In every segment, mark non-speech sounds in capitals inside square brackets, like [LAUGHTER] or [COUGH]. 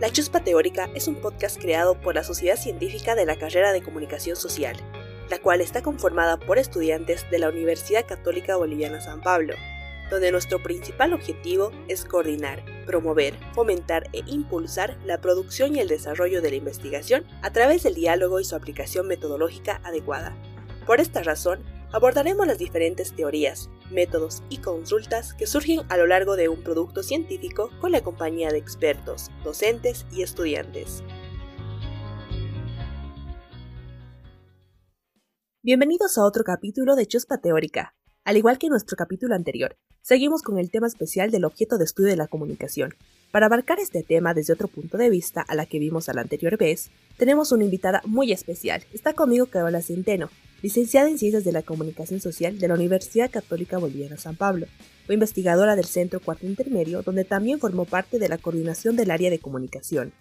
La Chuspa Teórica es un podcast creado por la Sociedad Científica de la carrera de Comunicación Social, la cual está conformada por estudiantes de la Universidad Católica Boliviana San Pablo, donde nuestro principal objetivo es coordinar, promover, fomentar e impulsar la producción y el desarrollo de la investigación a través del diálogo y su aplicación metodológica adecuada. Por esta razón, abordaremos las diferentes teorías, métodos y consultas que surgen a lo largo de un producto científico con la compañía de expertos, docentes y estudiantes. Bienvenidos a otro capítulo de Chuspa Teórica. Al igual que nuestro capítulo anterior, seguimos con el tema especial del objeto de estudio de la comunicación. Para abarcar este tema desde otro punto de vista a la que vimos a la anterior vez, tenemos una invitada muy especial. Está conmigo Carola Centeno, licenciada en Ciencias de la Comunicación Social de la Universidad Católica Boliviana San Pablo. Fue investigadora del Centro Cuarto Intermedio, donde también formó parte de la coordinación del área de comunicación.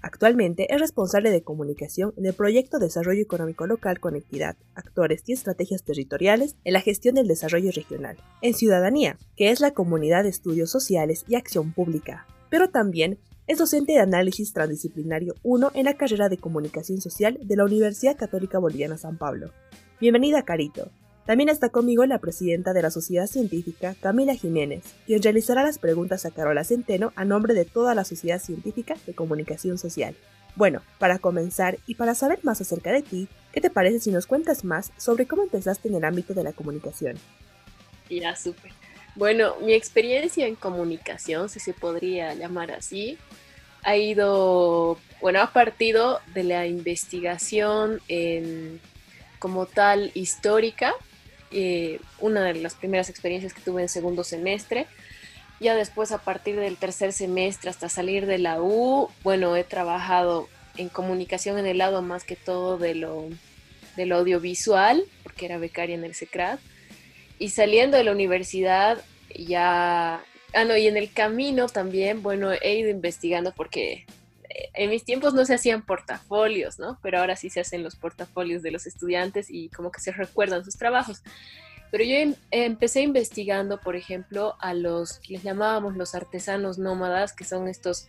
Actualmente es responsable de comunicación en el proyecto Desarrollo Económico Local Conectividad, Actores y Estrategias Territoriales en la Gestión del Desarrollo Regional, en Ciudadanía, que es la Comunidad de Estudios Sociales y Acción Pública. Pero también es docente de análisis transdisciplinario 1 en la carrera de Comunicación Social de la Universidad Católica Boliviana San Pablo. Bienvenida, Carito. También está conmigo la presidenta de la Sociedad Científica, Camila Jiménez, quien realizará las preguntas a Carola Centeno a nombre de toda la Sociedad Científica de Comunicación Social. Bueno, para comenzar y para saber más acerca de ti, ¿qué te parece si nos cuentas más sobre cómo empezaste en el ámbito de la comunicación? Ya, súper. Bueno, mi experiencia en comunicación, si se podría llamar así, ha ido, bueno, ha partido de la investigación como tal histórica, eh, una de las primeras experiencias que tuve en segundo semestre. Ya después, a partir del tercer semestre hasta salir de la U, bueno, he trabajado en comunicación en el lado más que todo de lo, de audiovisual, porque era becaria en el SECRAD y saliendo de la universidad ya, ah, no, y en el camino también, bueno, he ido investigando porque eh, en mis tiempos no se hacían portafolios, ¿no? Pero ahora sí se hacen los portafolios de los estudiantes y como que se recuerdan sus trabajos. Pero yo em, empecé investigando, por ejemplo, a los que les llamábamos los artesanos nómadas, que son estos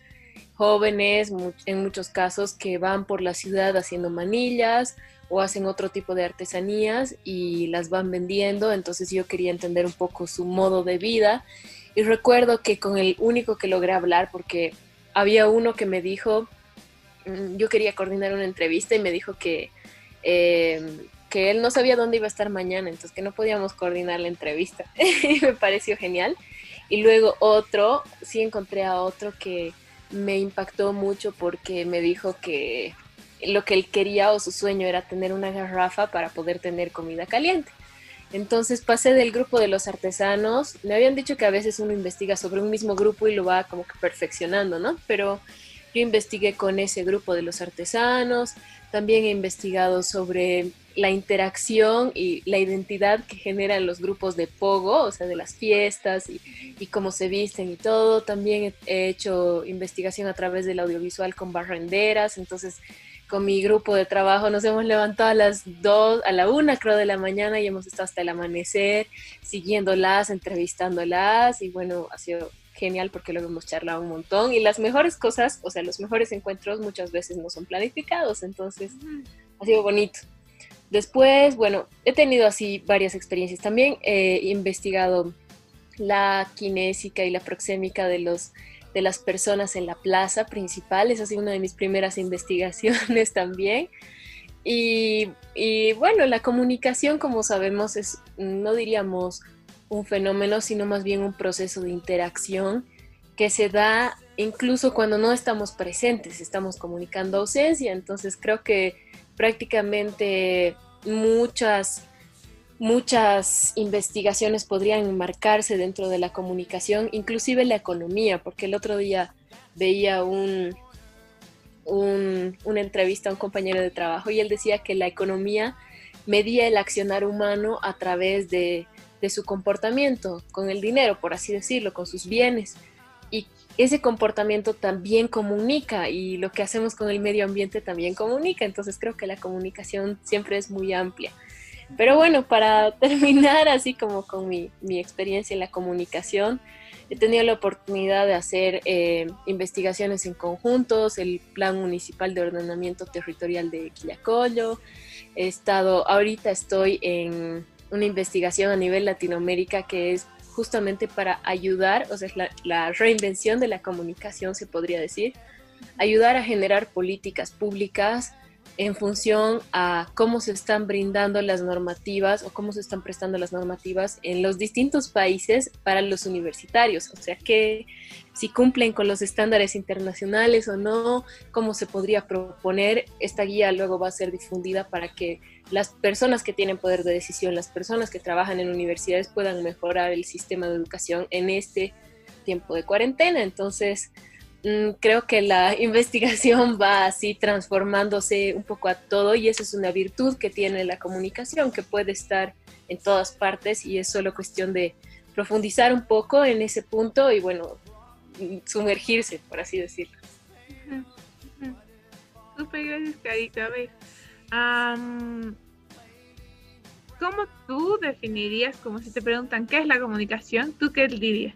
jóvenes, en muchos casos, que van por la ciudad haciendo manillas o hacen otro tipo de artesanías y las van vendiendo, entonces yo quería entender un poco su modo de vida y recuerdo que con el único que logré hablar, porque había uno que me dijo, mm, yo quería coordinar una entrevista y me dijo que, em, que él no sabía dónde iba a estar mañana, entonces que no podíamos coordinar la entrevista. [LAUGHS] y me pareció genial. Y luego otro, sí encontré a otro que me impactó mucho porque me dijo que lo que él quería o su sueño era tener una garrafa para poder tener comida caliente. Entonces pasé del grupo de los artesanos, me habían dicho que a veces uno investiga sobre un mismo grupo y lo va como que perfeccionando, ¿no? Pero yo investigué con ese grupo de los artesanos, también he investigado sobre la interacción y la identidad que generan los grupos de pogo, o sea, de las fiestas y, y cómo se visten y todo. También he hecho investigación a través del audiovisual con barrenderas, entonces con mi grupo de trabajo nos hemos levantado a las 2, a la 1 creo de la mañana y hemos estado hasta el amanecer siguiéndolas, entrevistándolas y bueno, ha sido genial porque luego hemos charlado un montón y las mejores cosas, o sea, los mejores encuentros muchas veces no son planificados, entonces ha sido bonito. Después, bueno, he tenido así varias experiencias. También he investigado la kinésica y la proxémica de los de las personas en la plaza principal. Esa ha sido una de mis primeras [LAUGHS] investigaciones también. Y, bueno, la comunicación, como sabemos, es, no diríamos un fenómeno, sino más bien un proceso de interacción que se da incluso cuando no estamos presentes, estamos comunicando ausencia. Entonces creo que prácticamente muchas muchas investigaciones podrían marcarse dentro de la comunicación, inclusive la economía, porque el otro día veía un, una entrevista a un compañero de trabajo y él decía que la economía medía el accionar humano a través de, de su comportamiento, con el dinero, por así decirlo, con sus bienes. Y ese comportamiento también comunica y lo que hacemos con el medio ambiente también comunica. Entonces creo que la comunicación siempre es muy amplia. Pero bueno, para [LAUGHS] terminar así como con mi, experiencia en la comunicación, He tenido la oportunidad de hacer eh, investigaciones en conjuntos, el Plan Municipal de Ordenamiento Territorial de Quillacollo. He estado, ahorita estoy en una investigación a nivel Latinoamérica que es justamente para ayudar, o sea, es la reinvención de la comunicación, se podría decir, ayudar a generar políticas públicas en función a cómo se están brindando las normativas o cómo se están prestando las normativas en los distintos países para los universitarios, o sea que si cumplen con los estándares internacionales o no, cómo se podría proponer, esta guía luego va a ser difundida para que las personas que tienen poder de decisión, las personas que trabajan en universidades puedan mejorar el sistema de educación en este tiempo de cuarentena. Entonces, creo que la [LAUGHS] investigación va así transformándose un poco a todo y esa es una virtud que tiene la comunicación, que puede estar en todas partes y es solo cuestión de profundizar un poco en ese punto y bueno, sumergirse, por así decirlo. Súper gracias, Carita. A ver, ¿cómo tú definirías, como si te preguntan qué es la comunicación, tú qué dirías?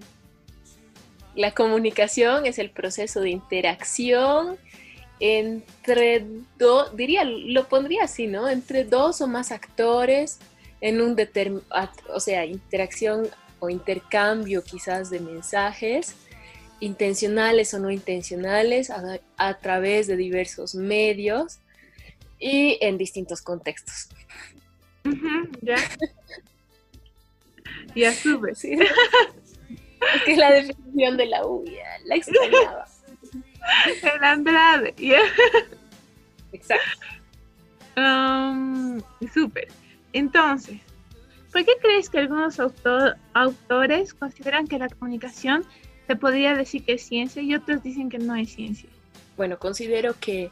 La comunicación es el proceso de interacción entre dos, diría, lo pondría así, ¿no? Entre dos o más actores en un determinado, o sea, interacción o intercambio quizás de mensajes, intencionales o no intencionales, a, través de diversos medios y en distintos contextos. ya. [LAUGHS] ya sube. Sí. Es que es la definición de la U, la extrañaba. [LAUGHS] El Andrade, Exacto. Um, súper. Entonces, ¿por qué crees que algunos autores consideran que la comunicación se podría decir que es ciencia y otros dicen que no es ciencia? Bueno, considero que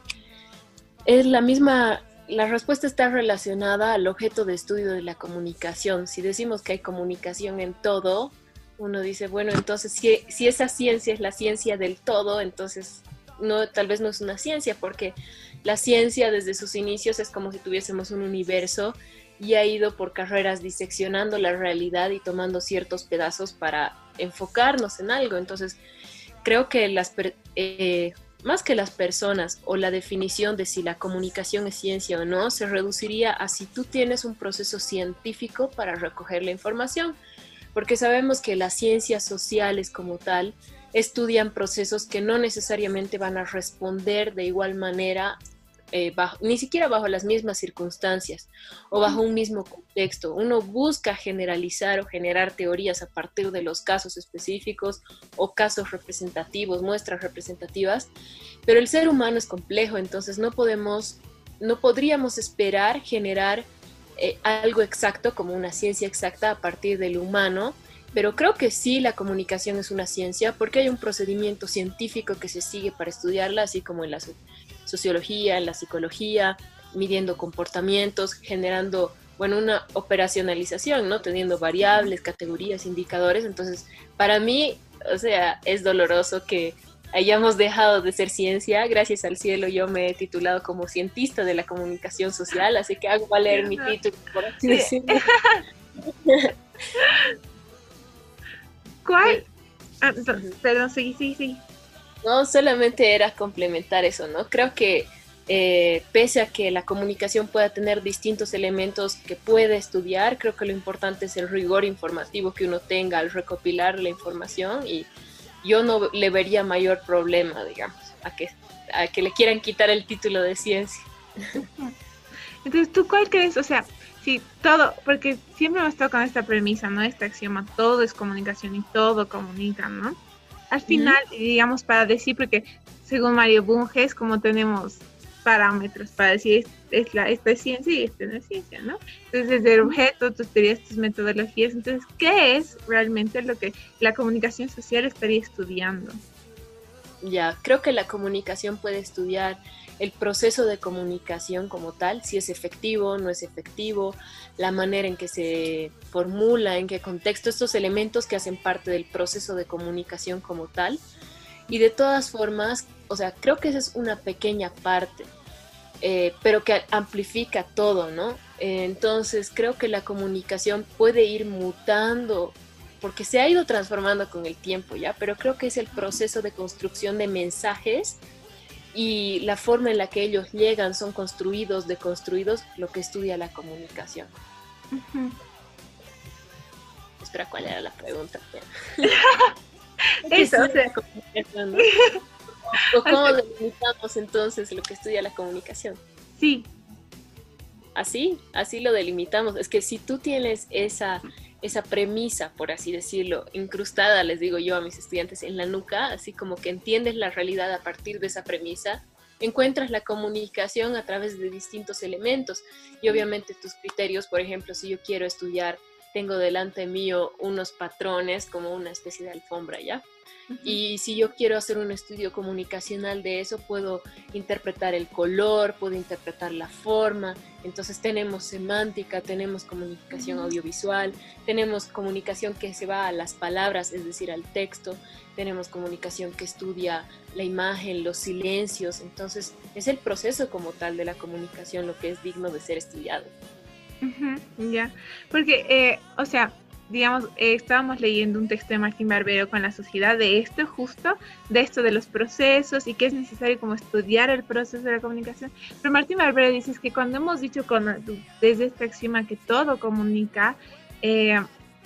es la misma, la respuesta está relacionada al objeto de estudio de la comunicación. Si decimos que hay comunicación en todo, uno dice, bueno, entonces si, si esa ciencia es la ciencia del todo, entonces no, tal vez no es una ciencia, porque la ciencia desde sus inicios es como si tuviésemos un universo y ha ido por carreras diseccionando la realidad y tomando ciertos pedazos para enfocarnos en algo. Entonces, creo que las, eh, más que las personas o la definición de si la comunicación es ciencia o no, se reduciría a si tú tienes un proceso científico para recoger la información porque sabemos que las ciencias sociales como tal estudian procesos que no necesariamente van a responder de igual manera, eh, ni siquiera bajo las mismas circunstancias o bajo un mismo contexto. Uno busca generalizar o generar teorías a partir de los casos específicos o casos representativos, muestras representativas, pero el ser humano es complejo, entonces no podemos, no podríamos esperar generar eh, algo exacto como una ciencia exacta a partir del humano, pero creo que sí la comunicación es una ciencia porque hay un procedimiento científico que se sigue para estudiarla, así como en la sociología, en la psicología, midiendo comportamientos, generando, bueno, una operacionalización, ¿no? Teniendo variables, categorías, indicadores. Entonces, para mí, o sea, es doloroso que hayamos dejado de ser ciencia. Gracias al cielo yo me he titulado como cientista de la comunicación social, así que hago valer mi título, por así decirlo. ¿Cuál? Ah, perdón, sí, sí, sí. No, solamente era complementar eso, ¿no? Creo que eh, pese a que la comunicación pueda tener distintos elementos que puede estudiar, creo que lo importante es el rigor informativo que uno tenga al recopilar la información y yo no le vería mayor problema, digamos, a que, a que le quieran quitar el título de ciencia. [LAUGHS] Entonces, ¿tú cuál crees? O sea, si todo, porque siempre hemos estado con esta premisa, ¿no? Este axioma, todo es comunicación y todo comunica, ¿no? Al final, digamos, para decir, porque según Mario Bunge es como tenemos parámetros para decir es la, esta es ciencia y esta no es ciencia, ¿no? Entonces, desde el objeto, tus teorías, tus metodologías, entonces, ¿qué es realmente lo que la comunicación social estaría estudiando? Ya, creo que la comunicación puede estudiar el proceso de comunicación como tal, si es efectivo, no es efectivo, la manera en que se formula, en qué contexto, estos elementos que hacen parte del proceso de comunicación como tal. Y de todas formas, o sea, creo que esa es una pequeña parte, eh, pero que amplifica todo, ¿no? entonces, creo que la comunicación puede ir mutando porque se ha ido transformando con el tiempo, ¿ya? Pero creo que es el proceso de construcción de mensajes y la forma en la que ellos llegan, son construidos, deconstruidos, lo que estudia la comunicación. Espera, ¿cuál era la pregunta? [LAUGHS] [LAUGHS] Eso, [LAUGHS] ¿O cómo delimitamos entonces lo que estudia la comunicación? Sí. Así, así lo delimitamos. Es que si tú tienes esa, esa premisa, por así decirlo, incrustada, les digo yo a mis estudiantes, en la nuca, así como que entiendes la realidad a partir de esa premisa, encuentras la comunicación a través de distintos elementos y obviamente tus criterios, por ejemplo, si yo quiero estudiar, tengo delante mío unos patrones como una especie de alfombra, ¿ya? Y si yo quiero hacer un estudio comunicacional de eso, puedo interpretar el color, puedo interpretar la forma. Entonces tenemos semántica, tenemos comunicación audiovisual, tenemos comunicación que se va a las palabras, es decir, al texto, tenemos comunicación que estudia la imagen, los silencios. Entonces es el proceso como tal de la comunicación lo que es digno de ser estudiado. Ya, porque, eh, o sea, digamos, eh, estábamos leyendo un texto de Martín Barbero con la sociedad de esto justo, de esto de los procesos y que es necesario como estudiar el proceso de la comunicación. Pero Martín Barbero dice que cuando hemos dicho con, desde este axioma que todo comunica, eh,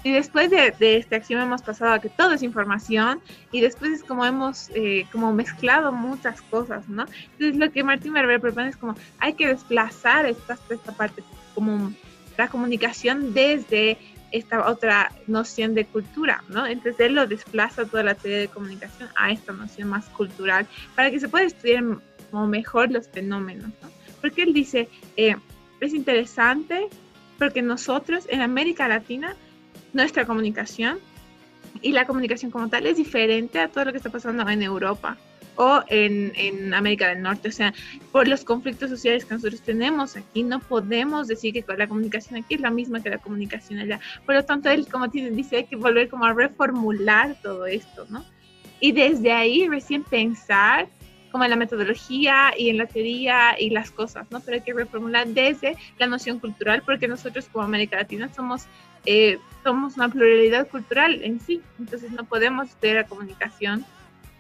y después de, este axioma hemos pasado a que todo es información y después es como hemos eh, como mezclado muchas cosas, ¿no? Entonces lo que Martín Barbero propone es como hay que desplazar esta, esta parte como la comunicación desde esta otra noción de cultura, ¿no? Entonces él lo desplaza toda la teoría de comunicación a esta noción más cultural para que se pueda estudiar mejor los fenómenos, ¿no? Porque él dice, eh, es interesante porque nosotros en América Latina, nuestra comunicación y la comunicación como tal es diferente a todo lo que está pasando en Europa o en, en, América del Norte. O sea, por los conflictos sociales que nosotros tenemos aquí, no podemos decir que la comunicación aquí es la misma que la comunicación allá. Por lo tanto, él, como dice, hay que volver como a reformular todo esto, ¿no? Y desde ahí recién pensar como en la metodología y en la teoría y las cosas, ¿no? Pero hay que reformular desde la noción cultural, porque nosotros como América Latina somos, eh, somos una pluralidad cultural en sí, entonces no podemos estudiar la comunicación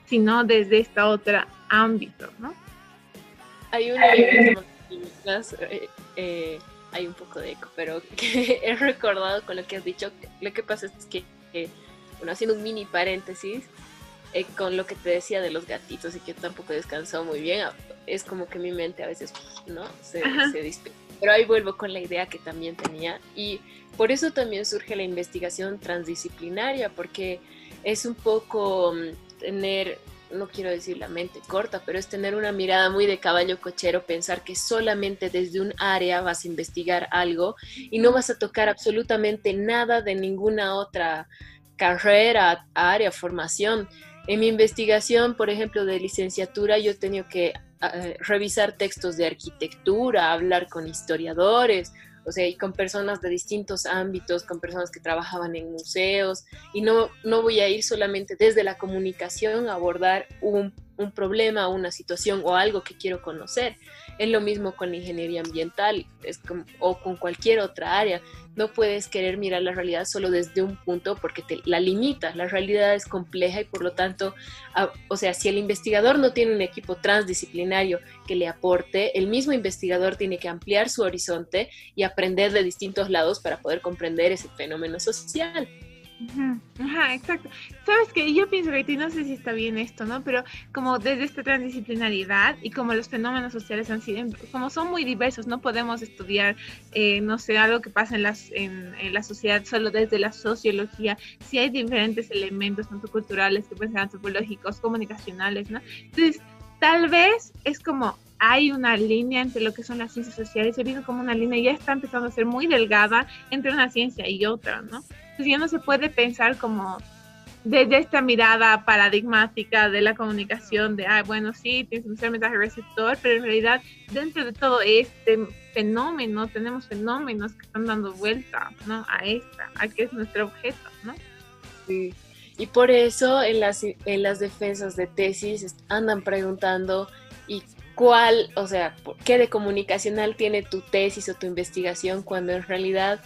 sino desde esta otra ámbito, ¿no? Hay una eh, eh, hay un poco de eco, pero [LAUGHS] que he recordado con lo que has dicho. Lo que pasa es que, bueno, haciendo un mini paréntesis, eh, con lo que te decía de los gatitos y que tampoco he descansado muy bien, es como que mi mente a veces, ¿no? Se, se Pero ahí vuelvo con la idea que también tenía y por eso también surge la investigación transdisciplinaria, porque es un poco mm, tener, no quiero decir la mente corta, pero es tener una mirada muy de caballo cochero, pensar que solamente desde un área vas a investigar algo y no vas a tocar absolutamente nada de ninguna otra carrera, área, formación. En mi investigación, por ejemplo, de licenciatura, yo he tenido que eh, revisar textos de arquitectura, hablar con historiadores, o sea, y con personas de distintos ámbitos, con personas que trabajaban en museos, y no, no voy a ir solamente desde la comunicación a abordar un, un problema, una situación o algo que quiero conocer. Es lo mismo con la ingeniería ambiental es o con cualquier otra área no puedes querer mirar la realidad solo desde un punto porque te la limita. La realidad es compleja y por lo tanto, o sea, si el investigador no tiene un equipo transdisciplinario que le aporte, el mismo investigador tiene que ampliar su horizonte y aprender de distintos lados para poder comprender ese fenómeno social. Ajá, exacto. Sabes que yo pienso que no sé si está bien esto, ¿no? Pero como desde esta transdisciplinaridad y como los fenómenos sociales han sido, como son muy diversos, no podemos estudiar, eh, no sé, algo que pasa en, las, en, la sociedad solo desde la sociología. Si hay diferentes elementos, tanto culturales, que pueden ser antropológicos, comunicacionales, ¿no? Entonces, tal vez es como hay una línea entre lo que son las ciencias sociales, he visto como una línea ya está empezando a ser muy delgada entre una ciencia y otra, ¿no? Entonces ya no se puede pensar como desde esta mirada paradigmática de la comunicación, de, ah, bueno, sí, tienes un ser mensaje receptor, pero en realidad dentro de todo este fenómeno tenemos fenómenos que están dando vuelta, ¿no? A esta, a que es nuestro objeto, ¿no? Y por eso en las, en las defensas de tesis andan preguntando, ¿y cuál, o sea, qué de comunicacional tiene tu tesis o tu investigación cuando en realidad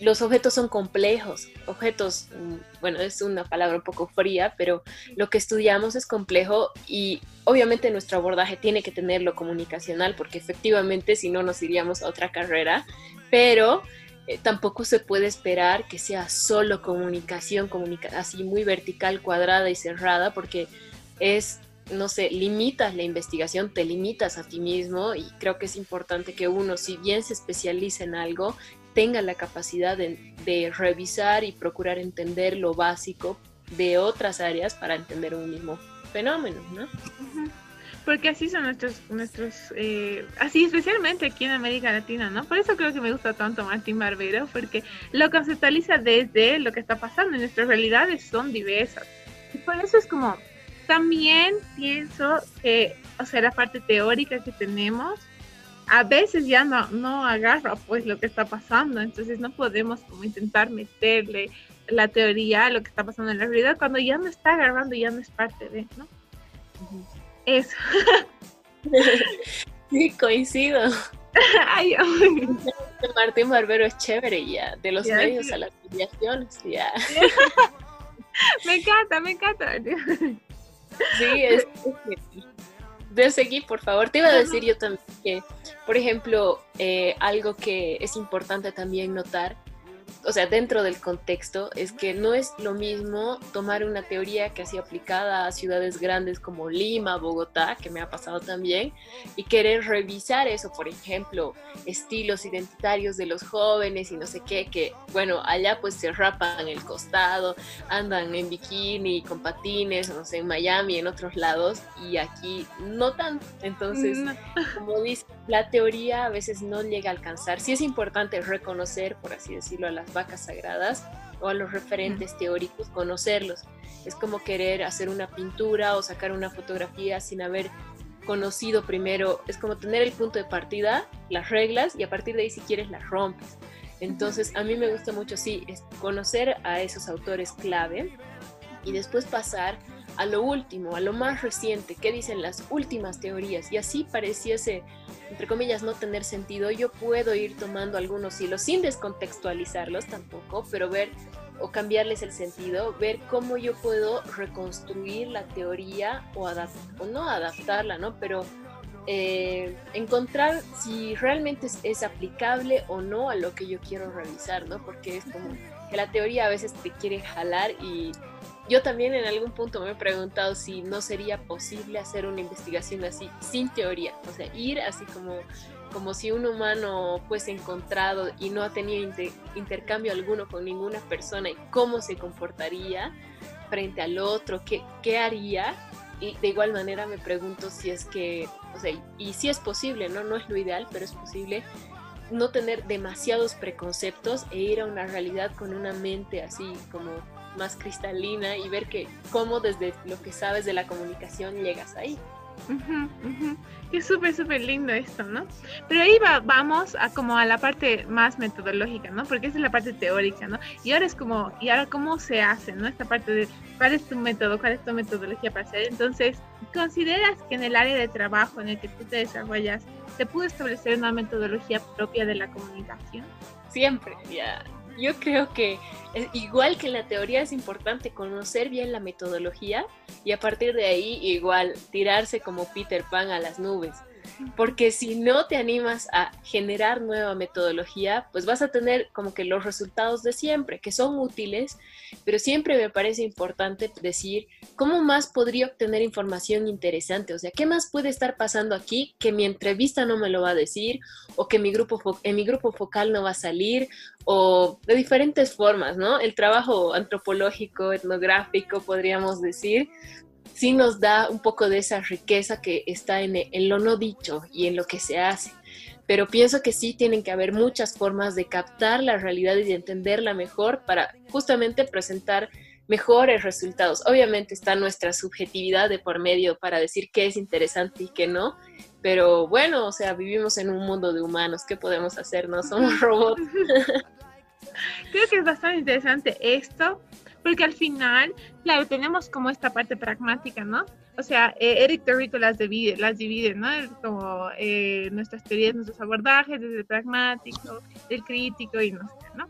los objetos son complejos. Objetos, mm, bueno, es una palabra un poco fría, pero lo que estudiamos es complejo y obviamente nuestro abordaje tiene que tenerlo comunicacional, porque efectivamente si no nos iríamos a otra carrera, pero eh, tampoco se puede esperar que sea solo comunicación, así muy vertical, cuadrada y cerrada, porque es no sé, limitas la investigación, te limitas a ti mismo y creo que es importante que uno, si bien se especializa en algo, tenga la capacidad de, revisar y procurar entender lo básico de otras áreas para entender un mismo fenómeno, ¿no? Porque así son nuestros, nuestros eh, así especialmente aquí en América Latina, ¿no? Por eso creo que me gusta tanto Martín Barbero, porque lo conceptualiza desde lo que está pasando y nuestras realidades son diversas. Y por eso es como, también pienso que, o sea, la parte teórica que tenemos a veces ya no, no agarra pues lo que está pasando, entonces no podemos como intentar meterle la teoría a lo que está pasando en la realidad cuando ya no está agarrando, ya no es parte de, ¿no? Eso. [LAUGHS] sí, coincido. [LAUGHS] Ay, Martín Barbero es chévere ya, de los medios a las afiliaciones, ya. [LAUGHS] me encanta, me encanta. sí, es, de seguir, por favor. Te iba a decir yo también que, por ejemplo, eh, algo que es importante también notar o sea, dentro del contexto, es que no es lo mismo tomar una teoría que sido aplicada a ciudades grandes como Lima, Bogotá, que me ha pasado también, y querer revisar eso, por ejemplo, estilos identitarios de los jóvenes y no sé qué, que bueno, allá pues se rapan el costado, andan en bikini, con patines, no sé, en Miami, en otros lados, y aquí no tanto. Entonces, como dice, la teoría a veces no llega a alcanzar. Sí es importante reconocer, por así decirlo, a las vacas sagradas o a los referentes teóricos, conocerlos. Es como querer hacer una pintura o sacar una fotografía sin haber conocido primero, es como tener el punto de partida, las reglas y a partir de ahí si quieres las rompes. Entonces a mí me gusta mucho, sí, conocer a esos autores clave y después pasar a lo último, a lo más reciente, qué dicen las últimas teorías y así pareciese entre comillas, no tener sentido, yo puedo ir tomando algunos hilos sin descontextualizarlos tampoco, pero ver o cambiarles el sentido, ver cómo yo puedo reconstruir la teoría o, o no adaptarla, ¿no? Pero eh, encontrar si realmente es, es, aplicable o no a lo que yo quiero revisar, ¿no? Porque es como que la teoría a veces te quiere jalar y yo también en algún punto me he preguntado si no sería posible hacer una investigación así, sin teoría, o sea, ir así como, como si un humano fuese encontrado y no ha tenido intercambio alguno con ninguna persona y cómo se comportaría frente al otro, qué, qué haría. Y de igual manera me pregunto si es que, o sea, y si es posible, ¿no? No es lo ideal, pero es posible no tener demasiados preconceptos e ir a una realidad con una mente así como más cristalina y ver que cómo desde lo que sabes de la comunicación llegas ahí. Es súper, súper lindo esto, ¿no? Pero ahí va, vamos a como a la parte más metodológica, ¿no? Porque esa es la parte teórica, ¿no? Y ahora es como, ¿y ahora cómo se hace, ¿no? Esta parte de cuál es tu método, cuál es tu metodología para hacer. Entonces, ¿consideras que en el área de trabajo en el que tú te desarrollas, se pudo establecer una metodología propia de la comunicación? Siempre, ya yo creo que igual que la teoría es importante conocer bien la metodología y a partir de ahí igual tirarse como Peter Pan a las nubes porque si no te animas a generar nueva metodología, pues vas a tener como que los resultados de siempre, que son útiles, pero siempre me parece importante decir cómo más podría obtener información interesante, o sea, qué más puede estar pasando aquí que mi entrevista no me lo va a decir, o que mi grupo en mi grupo focal no va a salir, o de diferentes formas, ¿no? El trabajo antropológico, etnográfico, podríamos decir, sí nos da un poco de esa riqueza que está en, lo no dicho y en lo que se hace. Pero pienso que sí tienen que haber muchas formas de captar la realidad y de entenderla mejor para justamente presentar mejores resultados. Obviamente está nuestra subjetividad de por medio para decir qué es interesante y qué no, pero bueno, o sea, vivimos en un mundo de humanos, ¿qué podemos hacer? No somos [LAUGHS] robots. Creo que es bastante interesante esto, porque al final, claro, tenemos como esta parte pragmática, ¿no? O sea, eh, Eric Torrico las divide, las divide, ¿no? Como eh, nuestras teorías, nuestros abordajes, desde el pragmático, el crítico y no sé, ¿no?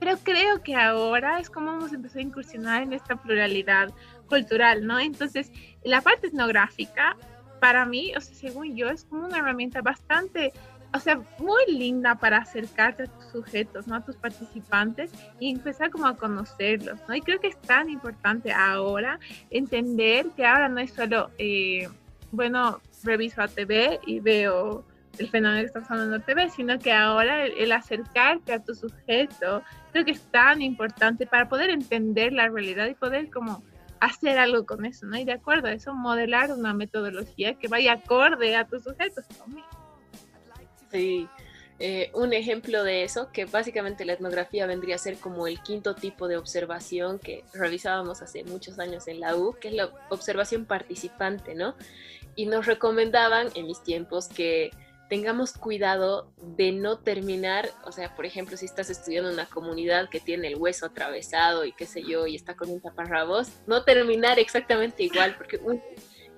pero creo que ahora es como hemos empezado a incursionar en esta pluralidad cultural, ¿no? Entonces, la parte etnográfica, para mí, o sea, según yo, es como una herramienta bastante o sea, muy linda para acercarte a tus sujetos, ¿no? A tus participantes y empezar como a conocerlos, ¿no? Y creo que es tan importante ahora entender que ahora no es solo, eh, bueno, reviso a TV y veo el fenómeno que está pasando en la TV, sino que ahora el, acercarte a tu sujeto creo que es tan importante para poder entender la realidad y poder como hacer algo con eso, ¿no? Y de acuerdo a eso, modelar una metodología que vaya acorde a tus sujetos también. Sí, eh, un ejemplo de eso, que básicamente la etnografía vendría a ser como el quinto tipo de observación que revisábamos hace muchos años en la U, que es la observación participante, ¿no? Y nos recomendaban en mis tiempos que tengamos cuidado de no terminar, o sea, por ejemplo, si estás estudiando una comunidad que tiene el hueso atravesado y qué sé yo, y está con un taparrabos, no terminar exactamente igual, porque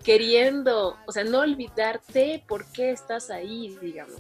queriendo, o sea, no olvidarte por qué estás ahí, digamos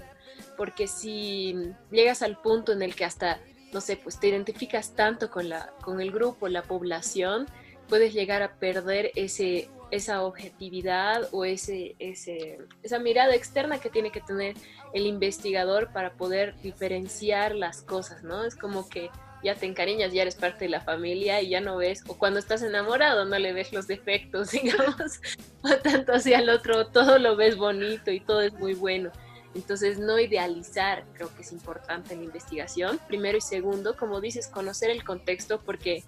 porque si llegas al punto en el que hasta, no sé, pues te identificas tanto con, la, con el grupo, la población, puedes llegar a perder ese, esa objetividad o ese, ese, esa mirada externa que tiene que tener el investigador para poder diferenciar las cosas, ¿no? Es como que ya te encariñas, ya eres parte de la familia y ya no ves, o cuando estás enamorado no le ves los defectos, [LAUGHS] digamos, [LAUGHS] o tanto hacia el otro, todo lo ves bonito y todo es muy bueno. Entonces, no idealizar creo que es importante en la investigación. Primero y segundo, como dices, conocer el contexto porque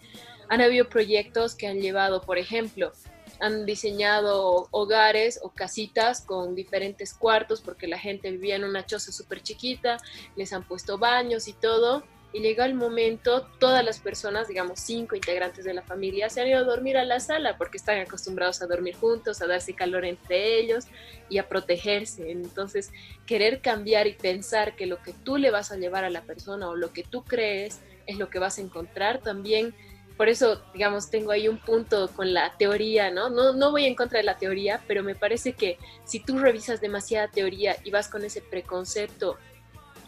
han habido proyectos que han llevado, por ejemplo, han diseñado hogares o casitas con diferentes cuartos porque la gente vivía en una choza súper chiquita, les han puesto baños y todo y llega el momento, todas las personas, digamos cinco integrantes de la familia, se han ido a dormir a la sala porque están acostumbrados a dormir juntos, a darse calor entre ellos y a protegerse. Entonces, querer cambiar y pensar que lo que tú le vas a llevar a la persona o lo que tú crees es lo que vas a encontrar también. Por eso, digamos, tengo ahí un punto con la teoría, ¿no? No, no voy en contra de la teoría, pero me parece que si tú revisas demasiada teoría y vas con ese preconcepto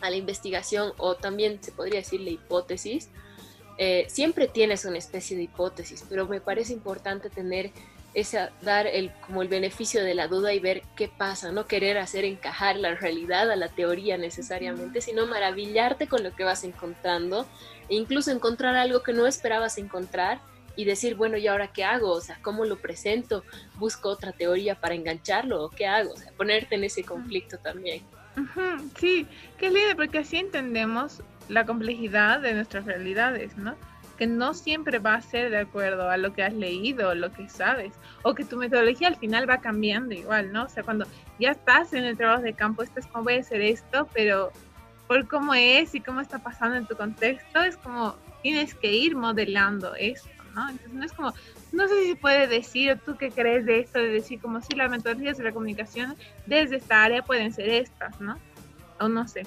a la investigación o también se podría decir la hipótesis, eh, siempre tienes una especie de hipótesis, pero me parece importante tener esa, dar el, como el beneficio de la duda y ver qué pasa, no querer hacer encajar la realidad a la teoría necesariamente, sino maravillarte con lo que vas encontrando e incluso encontrar algo que no esperabas encontrar y decir, bueno, ¿y ahora qué hago? O sea, ¿cómo lo presento? ¿Busco otra teoría para engancharlo o qué hago? O sea, ponerte en ese conflicto también sí, qué lindo, porque así entendemos la complejidad de nuestras realidades, ¿no? Que no siempre va a ser de acuerdo a lo que has leído, lo que sabes, o que tu metodología al final va cambiando igual, ¿no? O sea, cuando ya estás en el trabajo de campo, esto es como voy a hacer esto, pero por cómo es y cómo está pasando en tu contexto, es como tienes que ir modelando esto, ¿no? Entonces no es como, no sé si puede decir, tú qué crees de esto, de decir como si las metodologías de la comunicación desde esta área pueden ser estas, ¿no? O no sé.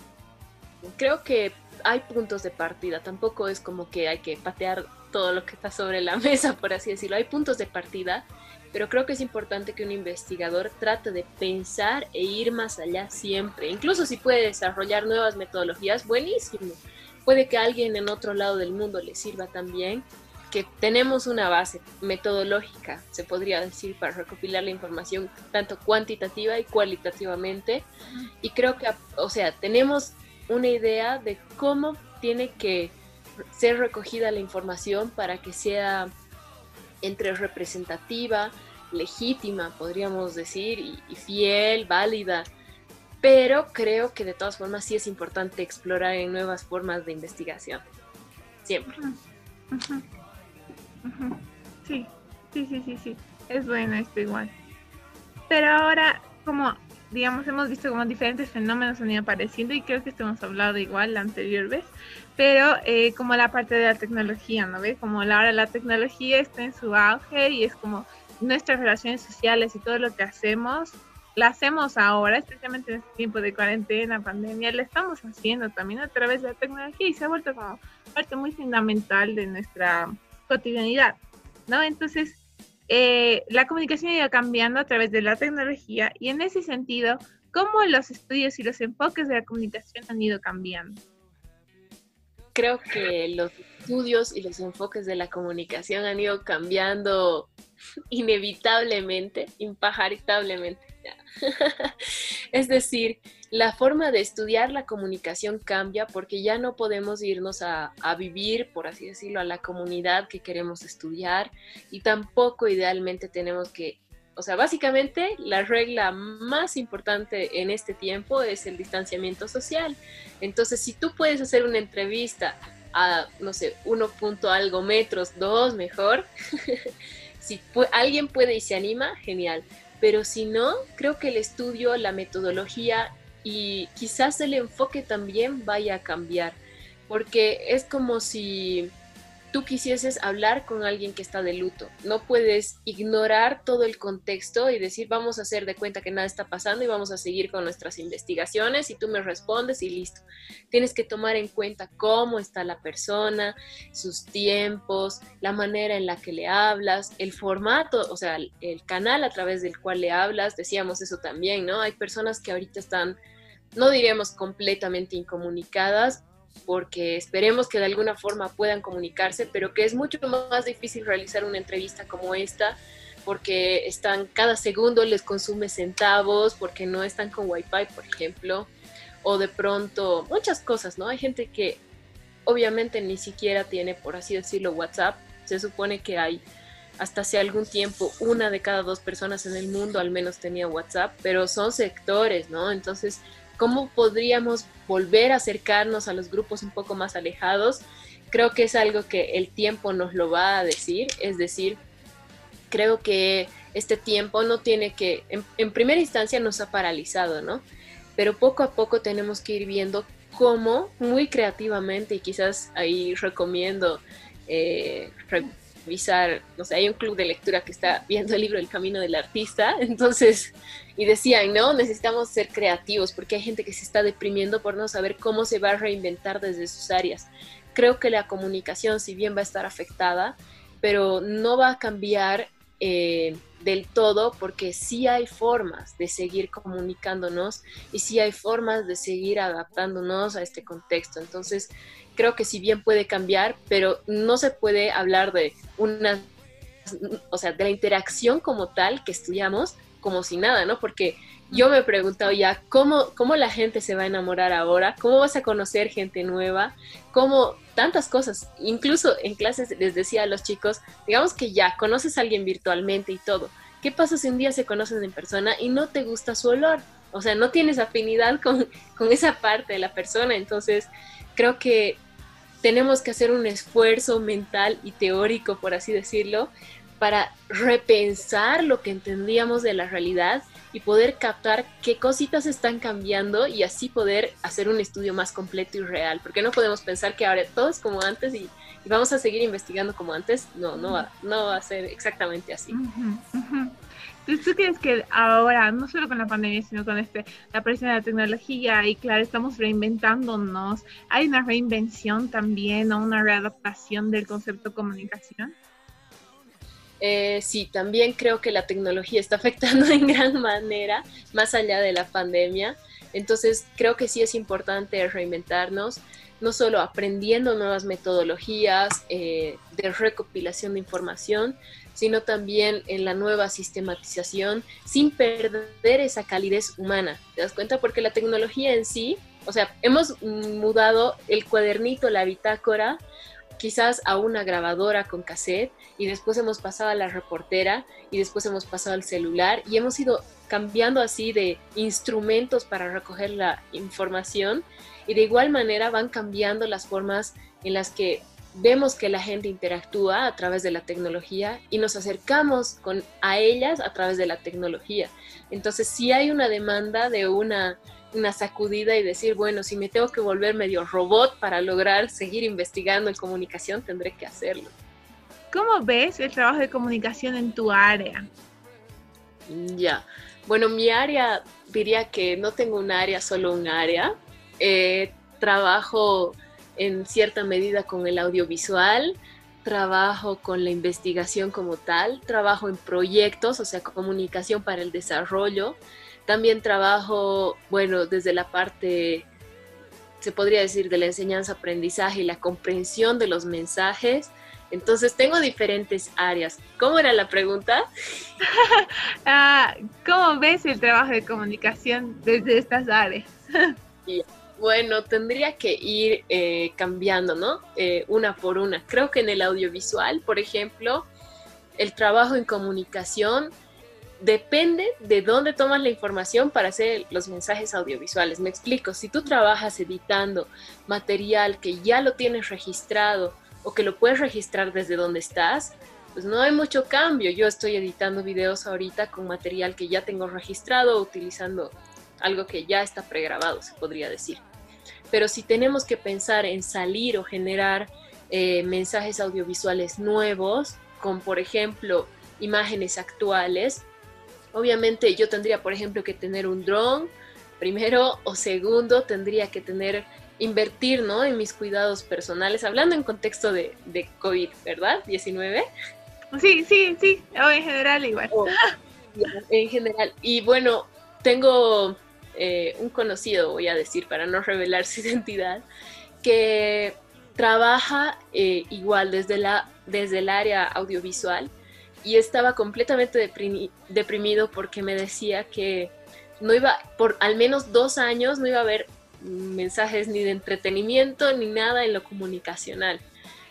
Creo que hay puntos de partida, tampoco es como que hay que patear todo lo que está sobre la [LAUGHS] mesa, por así decirlo. Hay puntos de partida, pero creo que es importante que un investigador trate de pensar e ir más allá siempre. Incluso si puede desarrollar nuevas metodologías, buenísimo. Puede que alguien en otro lado del mundo le sirva también que tenemos una base metodológica, se podría decir, para recopilar la información tanto cuantitativa y cualitativamente. Y creo que, o sea, tenemos una idea de cómo tiene que ser recogida la información para que sea entre representativa, legítima, podríamos decir, y, fiel, válida. Pero creo que de todas formas sí es importante explorar en nuevas formas de investigación. Siempre. Sí, sí, sí, sí, sí. Es bueno esto igual. Pero ahora, como digamos, hemos visto como diferentes fenómenos han ido apareciendo y creo que esto hemos hablado igual la anterior vez, pero eh, como la parte de la tecnología, ¿no ves? Como ahora la tecnología está en su auge y es como nuestras relaciones sociales y todo lo que hacemos, la hacemos ahora, especialmente en este tiempo de cuarentena, pandemia, la estamos haciendo también a través de la tecnología y se ha vuelto como parte muy fundamental de nuestra cotidianidad, ¿no? Entonces, eh, la comunicación ha ido cambiando a través de la tecnología y en ese sentido, ¿cómo los estudios y los enfoques de la comunicación han ido cambiando? creo que los estudios y los enfoques de la comunicación han ido cambiando inevitablemente, impajartablemente. [LAUGHS] es decir, la forma de estudiar la comunicación cambia porque ya no podemos irnos a, a, vivir, por así decirlo, a la comunidad que queremos estudiar y tampoco idealmente tenemos que, o sea, básicamente la regla más importante en este tiempo es el distanciamiento social. Entonces, si tú puedes hacer una entrevista a, no sé, uno punto algo metros, dos mejor, [LAUGHS] si alguien puede y se anima, genial. Pero si no, creo que el estudio, la metodología y quizás el enfoque también vaya a cambiar, porque es como si tú quisieses hablar con alguien que está de luto. No puedes ignorar todo el contexto y decir vamos a hacer de cuenta que nada está pasando y vamos a seguir con nuestras investigaciones y tú me respondes y listo. Tienes que tomar en cuenta cómo está la persona, sus tiempos, la manera en la que le hablas, el formato, o sea, el canal a través del cual le hablas. Decíamos eso también, ¿no? Hay personas que ahorita están no diremos completamente incomunicadas, porque esperemos que de alguna forma puedan comunicarse, pero que es mucho más difícil realizar una entrevista como esta, porque están cada segundo les consume centavos, porque no están con wifi, por ejemplo, o de pronto muchas cosas, ¿no? Hay gente que obviamente ni siquiera tiene, por así decirlo, WhatsApp. Se supone que hay hasta hace algún tiempo una de cada dos personas en el mundo al menos tenía WhatsApp, pero son sectores, ¿no? Entonces cómo podríamos volver a acercarnos a los grupos un poco más alejados, creo que es algo que el tiempo nos lo va a decir, es decir, creo que este tiempo no tiene que, en, primera instancia nos ha paralizado, ¿no? Pero poco a poco tenemos que ir viendo cómo, muy creativamente, y quizás ahí recomiendo eh, revisar, no sé, hay un club de lectura que está viendo el libro El Camino del Artista, [LAUGHS] entonces, y decían, no, necesitamos ser creativos porque hay gente que se está deprimiendo por no saber cómo se va a reinventar desde sus áreas. Creo que la comunicación, si bien va a estar afectada, pero no va a cambiar eh, del todo porque sí hay formas de seguir comunicándonos y sí hay formas de seguir adaptándonos a este contexto. Entonces, creo que si bien puede cambiar, pero no se puede hablar de una, o sea, de la interacción como tal que estudiamos como si nada, ¿no? Porque yo me he preguntado ya, ¿cómo, ¿cómo la gente se va a enamorar ahora? ¿Cómo vas a conocer gente nueva? ¿Cómo tantas cosas? Incluso en clases les decía a los chicos, digamos que ya conoces a alguien virtualmente y todo. ¿Qué pasa si un día se conocen en persona y no te gusta su olor? O sea, no tienes afinidad con, con esa parte de la persona. Entonces, creo que tenemos que hacer un esfuerzo mental y teórico, por así decirlo, para repensar lo que entendíamos de la realidad y poder captar qué cositas están cambiando y así poder hacer un estudio más completo y real, porque no podemos pensar que ahora todo es como antes y, vamos a seguir investigando como antes, no, no va, no va a ser exactamente así. ¿Tú crees que ahora, no solo con la pandemia, sino con este, la aparición de la tecnología, y claro, estamos reinventándonos, hay una reinvención también o una readaptación del concepto comunicación? Eh, sí, también creo que la tecnología está afectando [LAUGHS] en gran manera, más allá de la pandemia. Entonces, creo que sí es importante reinventarnos, no solo aprendiendo nuevas metodologías eh, de recopilación de información, sino también en la nueva sistematización sin perder esa calidez humana. ¿Te das cuenta? Porque la tecnología en sí, o sea, hemos mudado el cuadernito, la bitácora, quizás a una grabadora con cassette y después hemos pasado a la reportera y después hemos pasado al celular y hemos ido cambiando así de instrumentos para recoger la información y de igual manera van cambiando las formas en las que vemos que la gente interactúa a través de la tecnología y nos acercamos con, a ellas a través de la tecnología. Entonces, si hay una demanda de una, una sacudida y decir, bueno, si me tengo que volver medio robot para lograr seguir investigando en comunicación, tendré que hacerlo. ¿Cómo ves el trabajo de comunicación en tu área? Ya, bueno, mi área diría que no tengo un área, solo un área. Eh, trabajo en cierta medida con el audiovisual, trabajo con la investigación como tal, trabajo en proyectos, o sea, comunicación para el desarrollo. También trabajo, bueno, desde la parte se podría decir, de la enseñanza-aprendizaje y la comprensión de los mensajes. Entonces tengo diferentes áreas. ¿Cómo era la pregunta? [LAUGHS] Ah, ¿Cómo ves el trabajo de comunicación desde estas áreas? Bueno, tendría que ir eh, cambiando, ¿no? Eh, una por una. Creo que en el audiovisual, por ejemplo, el trabajo en comunicación depende de dónde tomas la información para hacer los mensajes audiovisuales. Me explico, si tú trabajas editando material que ya lo tienes registrado o que lo puedes registrar desde donde estás, pues no hay mucho cambio. Yo estoy editando videos ahorita con material que ya tengo registrado, utilizando algo que ya está pregrabado, se podría decir. Pero si tenemos que pensar en salir o generar eh, mensajes audiovisuales nuevos, con por ejemplo imágenes actuales, Obviamente yo tendría, por ejemplo, que tener un dron, primero, o segundo, tendría que tener, invertir, ¿no? En mis cuidados personales, hablando en contexto de, de COVID, ¿verdad? 19. Sí, sí, sí, o en general igual. en general. Y bueno, tengo eh, un conocido, voy a decir, para no revelar [LAUGHS] su identidad, que trabaja eh, igual desde, la, desde el área audiovisual y estaba completamente deprimido porque me decía que no iba, por al menos dos años, no iba a haber mensajes ni de entretenimiento ni nada en lo comunicacional.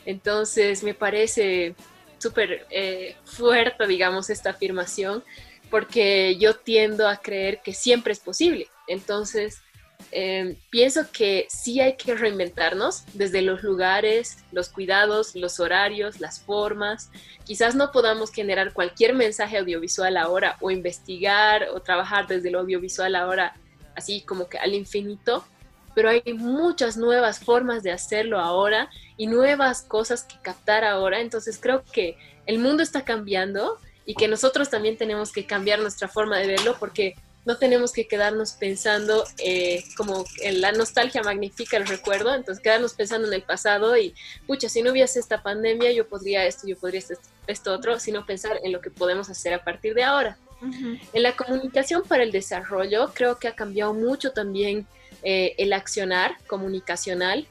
Entonces me parece súper eh, fuerte, digamos, esta afirmación, porque yo tiendo a creer que siempre es posible. Entonces, Em, pienso que sí hay que reinventarnos desde los lugares, los cuidados, los horarios, las formas. Quizás no podamos generar cualquier mensaje audiovisual ahora o investigar o trabajar desde lo audiovisual ahora así como que al infinito, pero hay muchas nuevas formas de hacerlo ahora y nuevas cosas que captar ahora. Entonces creo que el mundo está cambiando y que nosotros también tenemos que cambiar nuestra forma de verlo porque no tenemos que quedarnos pensando eh, como en la nostalgia magnifica el recuerdo, entonces quedarnos pensando en el pasado y, pucha, si no hubiese esta pandemia, yo podría esto, yo podría esto, esto otro, sino pensar en lo que podemos hacer a partir de ahora. En la comunicación para el desarrollo, creo que ha cambiado mucho también eh, el accionar comunicacional,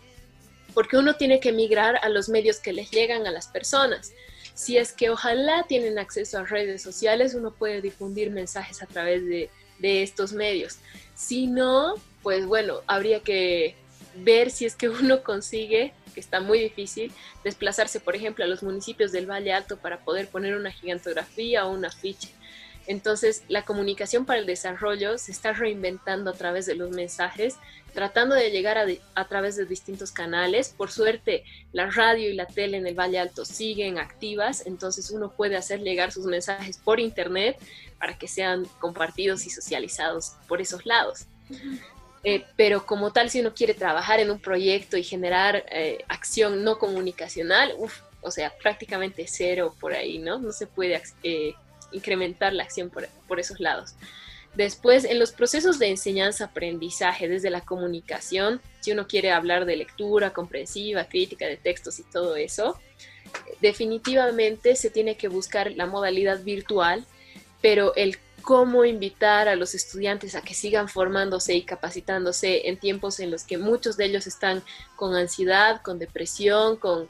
porque uno tiene que migrar a los medios que les llegan a las personas. Si es que ojalá tienen acceso a redes sociales, uno puede difundir mensajes a través de de estos medios. Si no, pues bueno, habría que ver si es que [LAUGHS] uno consigue, que está muy difícil, desplazarse, por ejemplo, a los municipios del Valle Alto para poder poner una gigantografía o una afiche. Entonces, la comunicación para el desarrollo se está reinventando a través de los mensajes, tratando de llegar a, a, través de distintos canales. Por suerte, la radio y la tele en el Valle Alto siguen activas, entonces uno puede hacer llegar sus mensajes por internet para que sean compartidos y socializados por esos lados. Eh, pero como tal, si uno quiere trabajar en un proyecto y generar eh, acción no comunicacional, o sea, prácticamente cero por ahí, ¿no? No se puede eh, incrementar la acción por, por, esos lados. Después, en los procesos de enseñanza-aprendizaje desde la comunicación, si uno quiere hablar de lectura comprensiva, crítica de textos y todo eso, definitivamente se tiene que buscar la modalidad virtual pero el cómo invitar a los estudiantes a que sigan formándose y capacitándose en tiempos en los que muchos de ellos están con ansiedad, con depresión, con,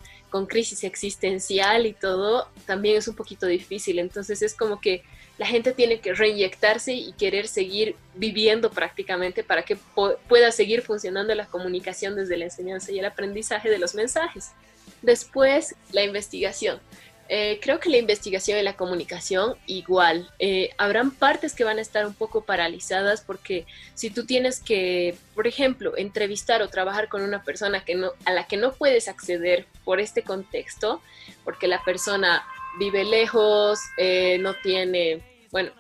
crisis existencial y todo, también es un poquito difícil. Entonces es como que la gente tiene que reinyectarse y querer seguir viviendo prácticamente para que pueda seguir funcionando la comunicación desde la enseñanza y el aprendizaje de los mensajes. Después, la investigación. Eh, creo que la investigación y la comunicación igual. Eh, habrán partes que van a estar un poco paralizadas porque si tú tienes que, por ejemplo, entrevistar o trabajar con una persona que no, a la que no puedes acceder por este contexto, porque la persona vive lejos, eh, no tiene, bueno,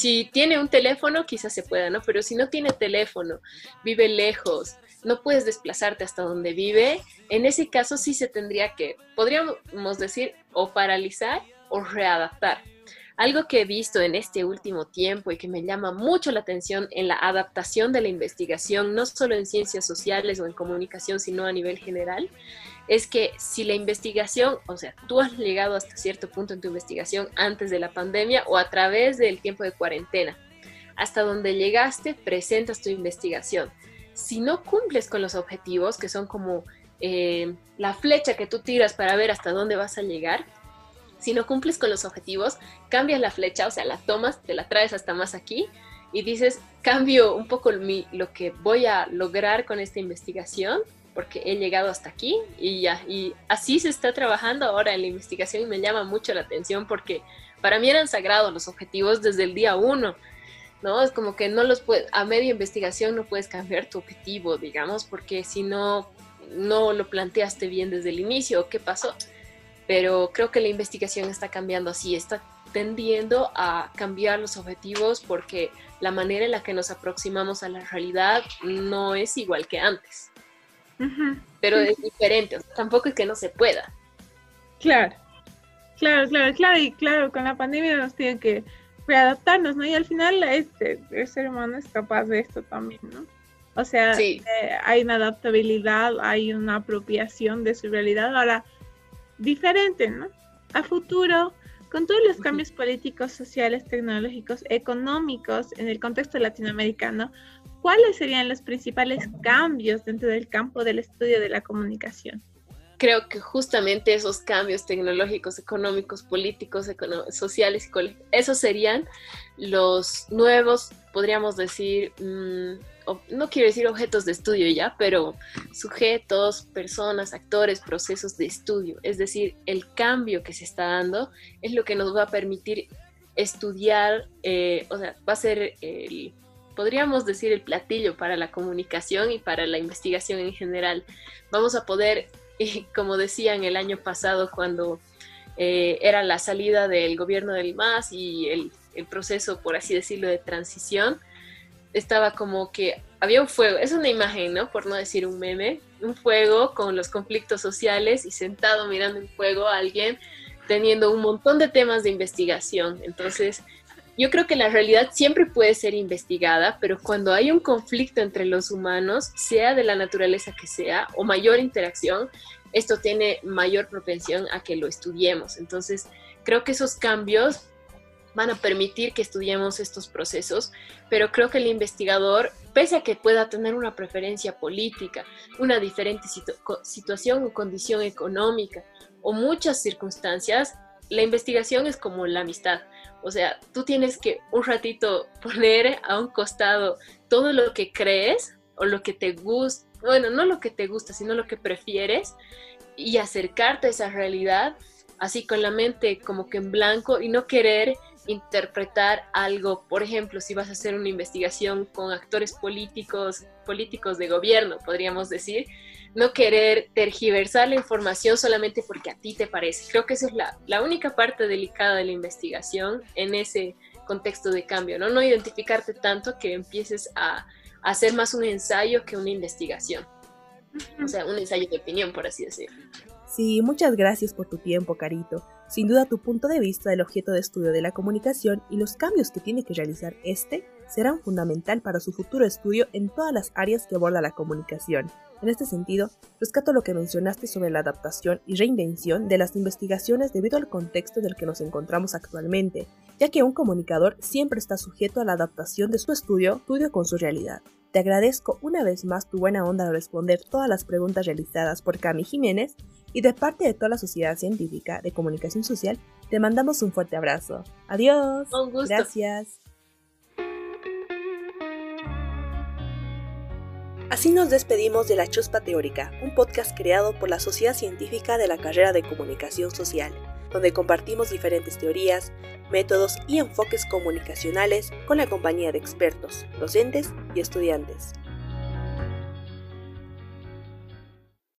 si tiene un teléfono quizás se pueda, ¿no? Pero si no tiene teléfono, vive lejos, no puedes desplazarte hasta donde vive, en ese caso sí se tendría que, podríamos decir, o paralizar o readaptar. Algo que he visto en este último tiempo y que me llama mucho la atención en la adaptación de la investigación, no solo en ciencias sociales o en comunicación, sino a nivel general, es que si la investigación, o sea, tú has llegado hasta cierto punto en tu investigación antes de la pandemia o a través del tiempo de cuarentena, hasta donde llegaste, presentas tu investigación. Si no cumples con los objetivos, que son como eh, la flecha que tú tiras para ver hasta dónde vas a llegar, si no cumples con los objetivos, cambias la flecha, o sea, la tomas, te la traes hasta más aquí y dices, cambio un poco mi, lo que voy a lograr con esta investigación porque he llegado hasta aquí y ya, y así se está trabajando ahora en la investigación y me llama mucho la atención porque para mí eran sagrados los objetivos desde el día uno, ¿no? Es como que no los puedes, a media investigación no puedes cambiar tu objetivo, digamos, porque si no, no lo planteaste bien desde el inicio, ¿qué pasó? Pero creo que la investigación está cambiando así, está tendiendo a cambiar los objetivos porque la manera en la que nos aproximamos a la realidad no es igual que antes. Pero es diferente, tampoco es que no se pueda. Claro, claro, claro, claro, y claro, con la pandemia nos tienen que readaptarnos, ¿no? Y al final este, el ser humano es capaz de esto también, ¿no? O sea, eh, hay una adaptabilidad, hay una apropiación de su realidad ahora diferente, ¿no? A futuro, con todos los cambios políticos, sociales, tecnológicos, económicos en el contexto latinoamericano, ¿cuáles serían los principales cambios dentro del campo del estudio de la comunicación? Creo que justamente esos cambios tecnológicos, económicos, políticos, sociales, esos serían los nuevos, podríamos decir, mm, no quiero decir objetos de estudio ya, pero sujetos, personas, actores, procesos de estudio. Es decir, el cambio que se está dando es lo que nos va a permitir estudiar, eh, o sea, va a ser el, podríamos decir, el platillo para la comunicación y para la investigación en general. Vamos a poder, [LAUGHS] como decían el año pasado cuando eh, era la salida del gobierno del MAS y el, el proceso, por así decirlo, de transición, estaba como que había un fuego, es una imagen, ¿no? Por no decir un meme, un fuego con los conflictos sociales y sentado mirando un fuego a alguien teniendo un montón de temas de investigación. Entonces, yo creo que la realidad siempre puede ser investigada, pero cuando hay un conflicto entre los humanos, sea de la naturaleza que sea, o mayor interacción, esto tiene mayor propensión a que lo estudiemos. Entonces, creo que esos cambios van a permitir que estudiemos estos procesos, pero creo que el investigador, pese a que pueda tener una preferencia política, una diferente situación o condición económica o muchas circunstancias, la investigación es como la amistad. O sea, tú tienes que un ratito poner a un costado todo lo que crees o lo que te gusta, bueno, no lo que te gusta, sino lo que prefieres y acercarte a esa realidad así con la mente como que en blanco y no querer interpretar algo, por ejemplo, si vas a hacer una investigación con actores políticos, políticos de gobierno, podríamos decir, no querer tergiversar la información solamente porque a ti te parece. Creo que esa es la, la única parte delicada de la investigación en ese contexto de cambio, ¿no? No identificarte tanto que empieces a, a hacer más un ensayo que una investigación. O sea, un ensayo de opinión, por así decirlo. Sí, muchas gracias por tu tiempo, Carito. Sin duda tu punto de vista del objeto de estudio de la comunicación y los cambios que tiene que realizar este serán fundamental para su futuro estudio en todas las áreas que aborda la comunicación. En este sentido, rescato lo que mencionaste sobre la adaptación y reinvención de las investigaciones debido al contexto en el que nos encontramos actualmente, ya que un comunicador siempre está sujeto a la adaptación de su estudio, estudio con su realidad. Te agradezco una vez más tu buena onda de responder todas las preguntas realizadas por Cami Jiménez y de parte de toda la sociedad científica de comunicación social, te mandamos un fuerte abrazo. Adiós. Un gusto. Gracias. Así nos despedimos de La Chuspa Teórica, un podcast creado por la Sociedad Científica de la carrera de Comunicación Social, donde compartimos diferentes teorías, métodos y enfoques comunicacionales con la compañía de expertos, docentes y estudiantes.